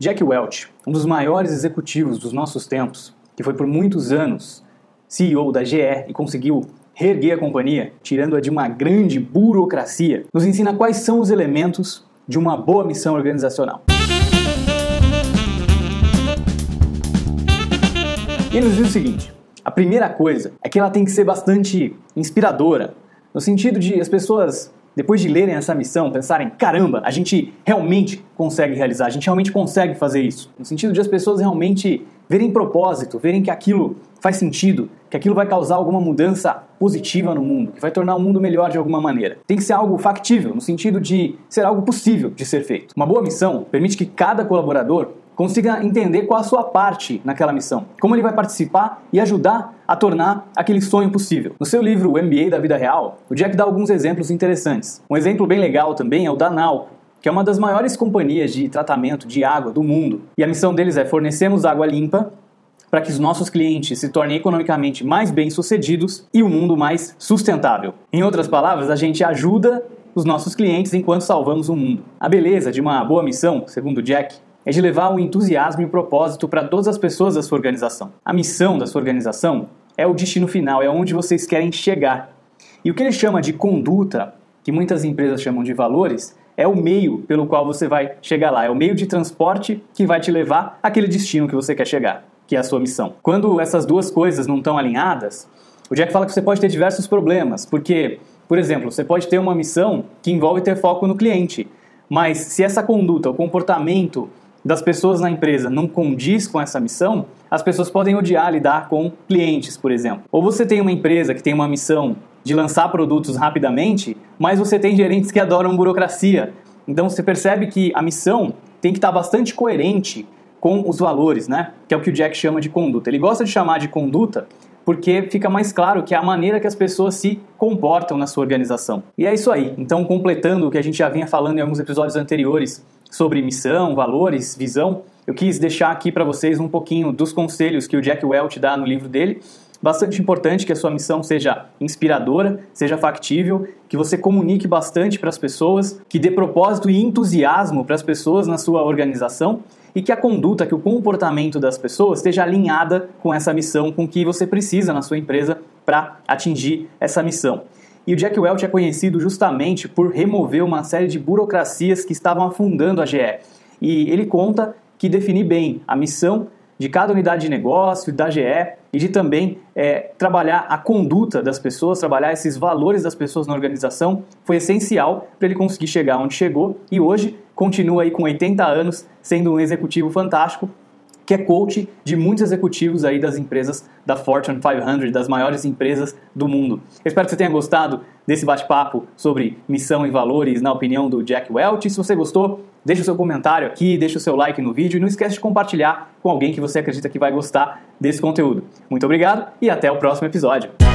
Jack Welch, um dos maiores executivos dos nossos tempos, que foi por muitos anos CEO da GE e conseguiu reerguer a companhia, tirando-a de uma grande burocracia, nos ensina quais são os elementos de uma boa missão organizacional. Ele nos diz o seguinte: a primeira coisa é que ela tem que ser bastante inspiradora, no sentido de as pessoas, depois de lerem essa missão, pensarem: caramba, a gente realmente consegue realizar, a gente realmente consegue fazer isso. No sentido de as pessoas realmente verem propósito, verem que aquilo faz sentido, que aquilo vai causar alguma mudança positiva no mundo, que vai tornar o mundo melhor de alguma maneira. Tem que ser algo factível, no sentido de ser algo possível de ser feito. Uma boa missão permite que cada colaborador consiga entender qual a sua parte naquela missão, como ele vai participar e ajudar a tornar aquele sonho possível. No seu livro O MBA da Vida Real, o Jack dá alguns exemplos interessantes. Um exemplo bem legal também é o da Nalco, que é uma das maiores companhias de tratamento de água do mundo. E a missão deles é fornecermos água limpa para que os nossos clientes se tornem economicamente mais bem-sucedidos e o mundo mais sustentável. Em outras palavras, a gente ajuda os nossos clientes enquanto salvamos o mundo. A beleza de uma boa missão, segundo Jack, é de levar o entusiasmo e o propósito para todas as pessoas da sua organização. A missão da sua organização é o destino final, é onde vocês querem chegar. E o que ele chama de conduta, que muitas empresas chamam de valores, é o meio pelo qual você vai chegar lá, é o meio de transporte que vai te levar àquele destino que você quer chegar, que é a sua missão. Quando essas duas coisas não estão alinhadas, o Jack fala que você pode ter diversos problemas, porque, por exemplo, você pode ter uma missão que envolve ter foco no cliente, mas se essa conduta, o comportamento das pessoas na empresa não condiz com essa missão, as pessoas podem odiar lidar com clientes, por exemplo. Ou você tem uma empresa que tem uma missão de lançar produtos rapidamente, mas você tem gerentes que adoram burocracia. Então você percebe que a missão tem que estar bastante coerente com os valores, né? Que é o que o Jack chama de conduta. Ele gosta de chamar de conduta porque fica mais claro que é a maneira que as pessoas se comportam na sua organização. E é isso aí. Então, completando o que a gente já vinha falando em alguns episódios anteriores sobre missão, valores, visão, eu quis deixar aqui para vocês um pouquinho dos conselhos que o Jack Welch dá no livro dele. Bastante importante que a sua missão seja inspiradora, seja factível, que você comunique bastante para as pessoas, que dê propósito e entusiasmo para as pessoas na sua organização e que a conduta, que o comportamento das pessoas esteja alinhada com essa missão, com o que você precisa na sua empresa para atingir essa missão. E o Jack Welch é conhecido justamente por remover uma série de burocracias que estavam afundando a GE. E ele conta que definir bem a missão de cada unidade de negócio, da GE, e de também é, trabalhar a conduta das pessoas, trabalhar esses valores das pessoas na organização, foi essencial para ele conseguir chegar onde chegou e hoje continua aí com 80 anos sendo um executivo fantástico que é coach de muitos executivos aí das empresas da Fortune 500, das maiores empresas do mundo. Eu espero que você tenha gostado desse bate-papo sobre missão e valores na opinião do Jack Welch. Se você gostou, deixa o seu comentário aqui, deixa o seu like no vídeo e não esquece de compartilhar com alguém que você acredita que vai gostar desse conteúdo. Muito obrigado e até o próximo episódio.